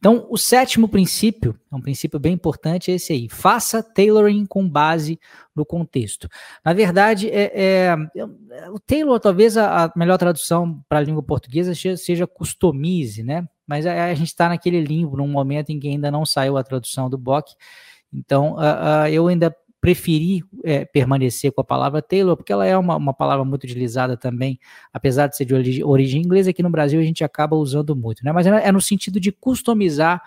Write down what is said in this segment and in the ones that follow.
Então, o sétimo princípio, é um princípio bem importante, é esse aí. Faça tailoring com base no contexto. Na verdade, é, é o tailor, talvez a, a melhor tradução para a língua portuguesa seja, seja customize, né? Mas a, a gente está naquele limbo, num momento em que ainda não saiu a tradução do BOC. Então, uh, uh, eu ainda preferi é, permanecer com a palavra Taylor, porque ela é uma, uma palavra muito utilizada também, apesar de ser de origem, origem inglesa, aqui no Brasil a gente acaba usando muito, né? Mas é, é no sentido de customizar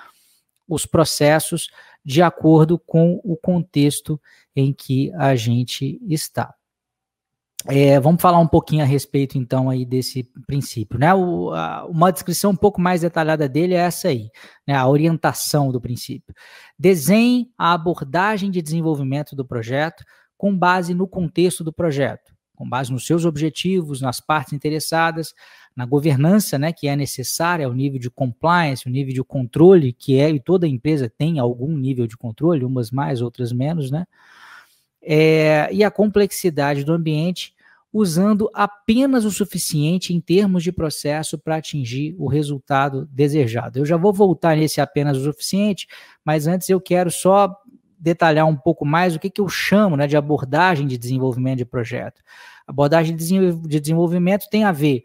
os processos de acordo com o contexto em que a gente está. É, vamos falar um pouquinho a respeito, então, aí desse princípio. Né? O, a, uma descrição um pouco mais detalhada dele é essa aí, né? a orientação do princípio. Desenhe a abordagem de desenvolvimento do projeto com base no contexto do projeto, com base nos seus objetivos, nas partes interessadas, na governança né, que é necessária, o nível de compliance, o nível de controle que é, e toda empresa tem algum nível de controle, umas mais, outras menos, né? É, e a complexidade do ambiente usando apenas o suficiente em termos de processo para atingir o resultado desejado. Eu já vou voltar nesse apenas o suficiente, mas antes eu quero só detalhar um pouco mais o que, que eu chamo né, de abordagem de desenvolvimento de projeto. abordagem de desenvolvimento tem a ver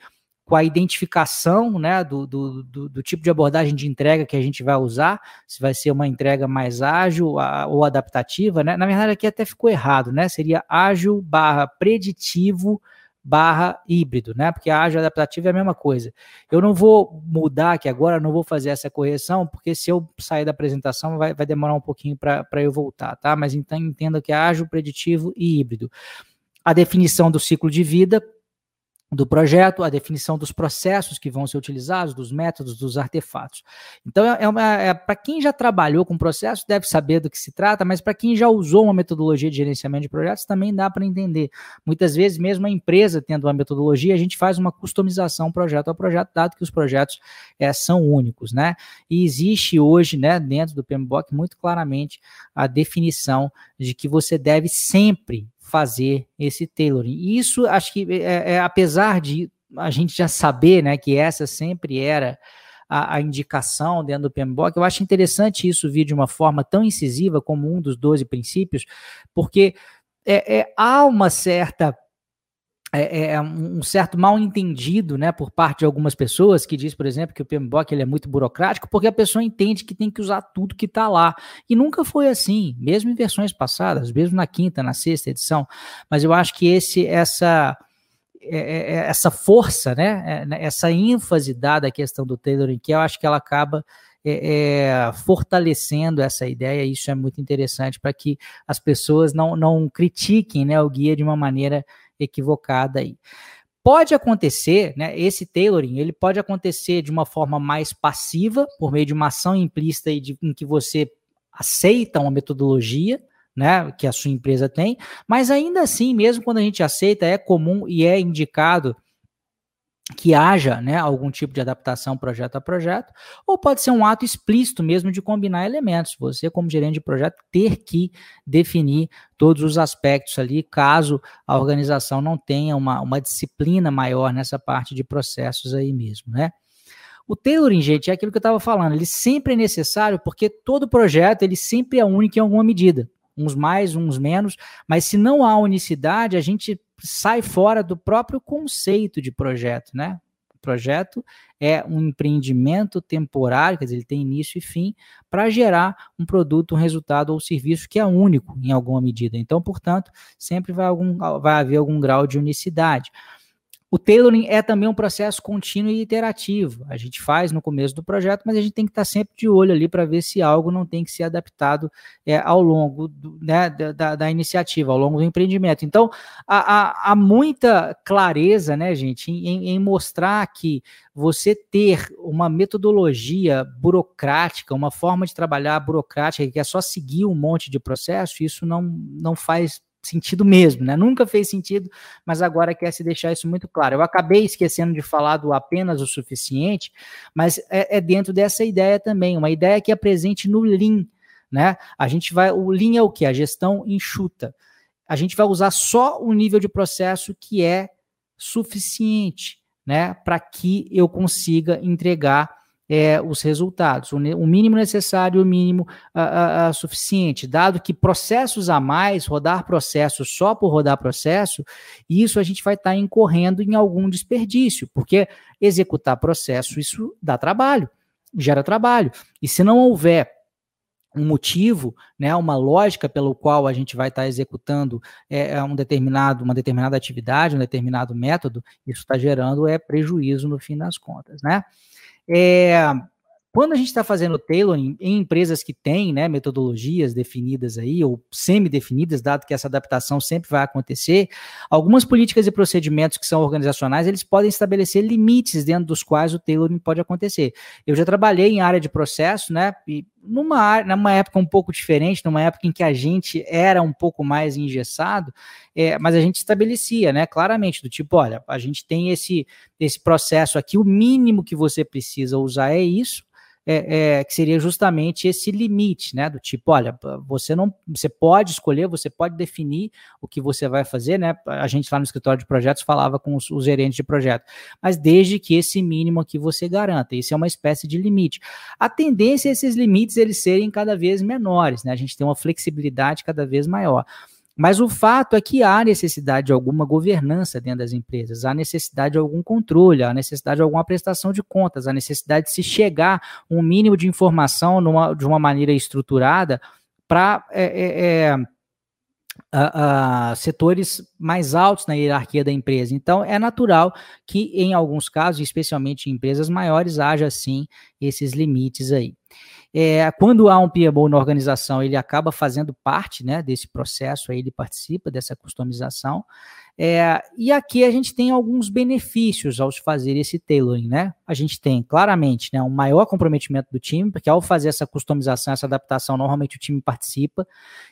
com a identificação né, do, do, do, do, tipo de abordagem de entrega que a gente vai usar, se vai ser uma entrega mais ágil a, ou adaptativa, né? Na verdade, aqui até ficou errado, né? Seria ágil barra preditivo barra híbrido, né? Porque ágil adaptativa é a mesma coisa. Eu não vou mudar aqui agora, não vou fazer essa correção, porque se eu sair da apresentação vai, vai demorar um pouquinho para eu voltar, tá? Mas então entenda que é ágil, preditivo e híbrido. A definição do ciclo de vida do projeto, a definição dos processos que vão ser utilizados, dos métodos, dos artefatos. Então, é, é, é para quem já trabalhou com processo, deve saber do que se trata, mas para quem já usou uma metodologia de gerenciamento de projetos, também dá para entender. Muitas vezes, mesmo a empresa tendo uma metodologia, a gente faz uma customização projeto a projeto, dado que os projetos é, são únicos, né? E existe hoje, né, dentro do PMBOK, muito claramente a definição de que você deve sempre fazer esse tailoring. E isso, acho que, é, é, apesar de a gente já saber né, que essa sempre era a, a, indicação dentro do PMBOK, eu acho interessante isso vir de uma forma tão incisiva como um dos 12 princípios, porque é, é há uma certa é, é, é um certo mal entendido né, por parte de algumas pessoas que diz, por exemplo, que o PMBOK ele é muito burocrático, porque a pessoa entende que tem que usar tudo que está lá. E nunca foi assim, mesmo em versões passadas, mesmo na quinta, na sexta edição. Mas eu acho que esse, essa, é, é, essa força, né, né, essa ênfase dada à questão do tailoring, que eu acho que ela acaba é, fortalecendo essa ideia, isso é muito interessante para que as pessoas não, não critiquem né, o guia de uma maneira equivocada aí. Pode acontecer, né, esse tailoring, ele pode acontecer de uma forma mais passiva, por meio de uma ação implícita de, em que você aceita uma metodologia, né, que a sua empresa tem, mas ainda assim, mesmo quando a gente aceita, é comum e é indicado que haja né, algum tipo de adaptação projeto a projeto, ou pode ser um ato explícito mesmo de combinar elementos. Você, como gerente de projeto, ter que definir todos os aspectos ali, caso a organização não tenha uma, uma disciplina maior nessa parte de processos aí mesmo, né? O tailoring, gente, é aquilo que eu estava falando, ele sempre é necessário porque todo projeto ele sempre é único em alguma medida uns mais, uns menos, mas se não há unicidade, a gente sai fora do próprio conceito de projeto, né? O projeto é um empreendimento temporário, quer dizer, ele tem início e fim, para gerar um produto, um resultado ou serviço que é único em alguma medida. Então, portanto, sempre vai, algum, vai haver algum grau de unicidade. O tailoring é também um processo contínuo e iterativo. A gente faz no começo do projeto, mas a gente tem que estar sempre de olho ali para ver se algo não tem que ser adaptado é, ao longo do, né, da, da, iniciativa, ao longo do empreendimento. Então, há, há, há muita clareza, né, gente, em, em mostrar que você ter uma metodologia burocrática, uma forma de trabalhar burocrática, que é só seguir um monte de processo, isso não, não faz sentido mesmo, né? Nunca fez sentido, mas agora quer se deixar isso muito claro. Eu acabei esquecendo de falar do apenas o suficiente, mas é, é dentro dessa ideia também, uma ideia que é presente no Lean, né? A gente vai, o Lean é o que? A gestão enxuta. A gente vai usar só o nível de processo que é suficiente, né? Para que eu consiga entregar é, os resultados, o, o, mínimo necessário, o mínimo uh, uh, suficiente, dado que processos a mais, rodar processo só por rodar processo, isso a gente vai estar tá incorrendo em algum desperdício, porque executar processo, isso dá trabalho, gera trabalho, e se não houver um motivo, né, uma lógica pelo qual a gente vai estar tá executando é, é, um determinado, uma determinada atividade, um determinado método, isso está gerando é prejuízo no fim das contas, né? É, quando a gente está fazendo tailoring em empresas que têm né, metodologias definidas aí, ou semi-definidas, dado que essa adaptação sempre vai acontecer, algumas políticas e procedimentos que são organizacionais, eles podem estabelecer limites dentro dos quais o tailoring pode acontecer. Eu já trabalhei em área de processo, né, e numa, numa época um pouco diferente, numa época em que a gente era um pouco mais engessado, é, mas a gente estabelecia, né, claramente, do tipo, olha, a gente tem esse, esse processo aqui, o mínimo que você precisa usar é isso, é, é, que seria justamente esse limite, né? Do tipo, olha, você não, você pode escolher, você pode definir o que você vai fazer, né? A gente lá no escritório de projetos falava com os, os gerentes de projeto, mas desde que esse mínimo aqui você garanta, isso é uma espécie de limite. A tendência é esses limites eles serem cada vez menores, né? A gente tem uma flexibilidade cada vez maior. Mas o fato é que há necessidade de alguma governança dentro das empresas, há necessidade de algum controle, há necessidade de alguma prestação de contas, há necessidade de se chegar um mínimo de informação numa, de uma maneira estruturada para é, é, é, setores mais altos na hierarquia da empresa. Então, é natural que, em alguns casos, especialmente em empresas maiores, haja sim esses limites aí. É, quando há um PMO na organização, ele acaba fazendo parte né, desse processo, aí ele participa dessa customização. É, e aqui a gente tem alguns benefícios ao fazer esse tailoring, né? A gente tem claramente né, um maior comprometimento do time, porque ao fazer essa customização, essa adaptação, normalmente o time participa,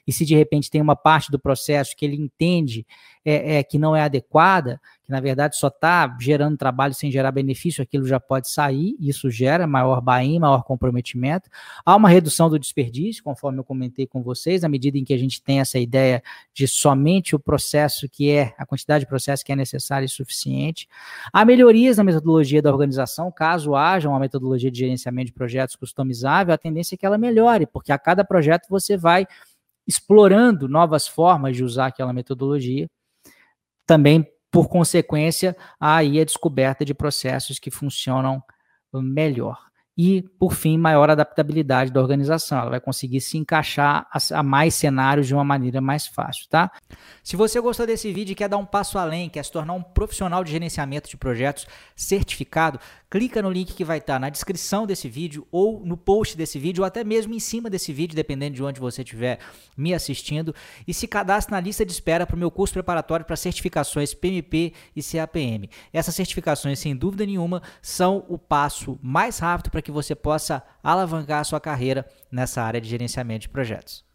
e se de repente tem uma parte do processo que ele entende é, é que não é adequada, que na verdade só está gerando trabalho sem gerar benefício, aquilo já pode sair, isso gera maior buy maior comprometimento. Há uma redução do desperdício, conforme eu comentei com vocês, à medida em que a gente tem essa ideia de somente o processo que é, a quantidade de processo que é necessária e suficiente. Há melhorias na metodologia da organização, caso haja uma metodologia de gerenciamento de projetos customizável, a tendência é que ela melhore, porque a cada projeto você vai explorando novas formas de usar aquela metodologia. Também por consequência, há aí a descoberta de processos que funcionam melhor e, por fim, maior adaptabilidade da organização. Ela vai conseguir se encaixar a, mais cenários de uma maneira mais fácil, tá? Se você gostou desse vídeo e quer dar um passo além, quer se tornar um profissional de gerenciamento de projetos certificado, clica no link que vai estar na descrição desse vídeo ou no post desse vídeo ou até mesmo em cima desse vídeo, dependendo de onde você estiver me assistindo, e se cadastre na lista de espera para o meu curso preparatório para certificações PMP e CAPM. Essas certificações, sem dúvida nenhuma, são o passo mais rápido para que você possa alavancar a sua carreira nessa área de gerenciamento de projetos.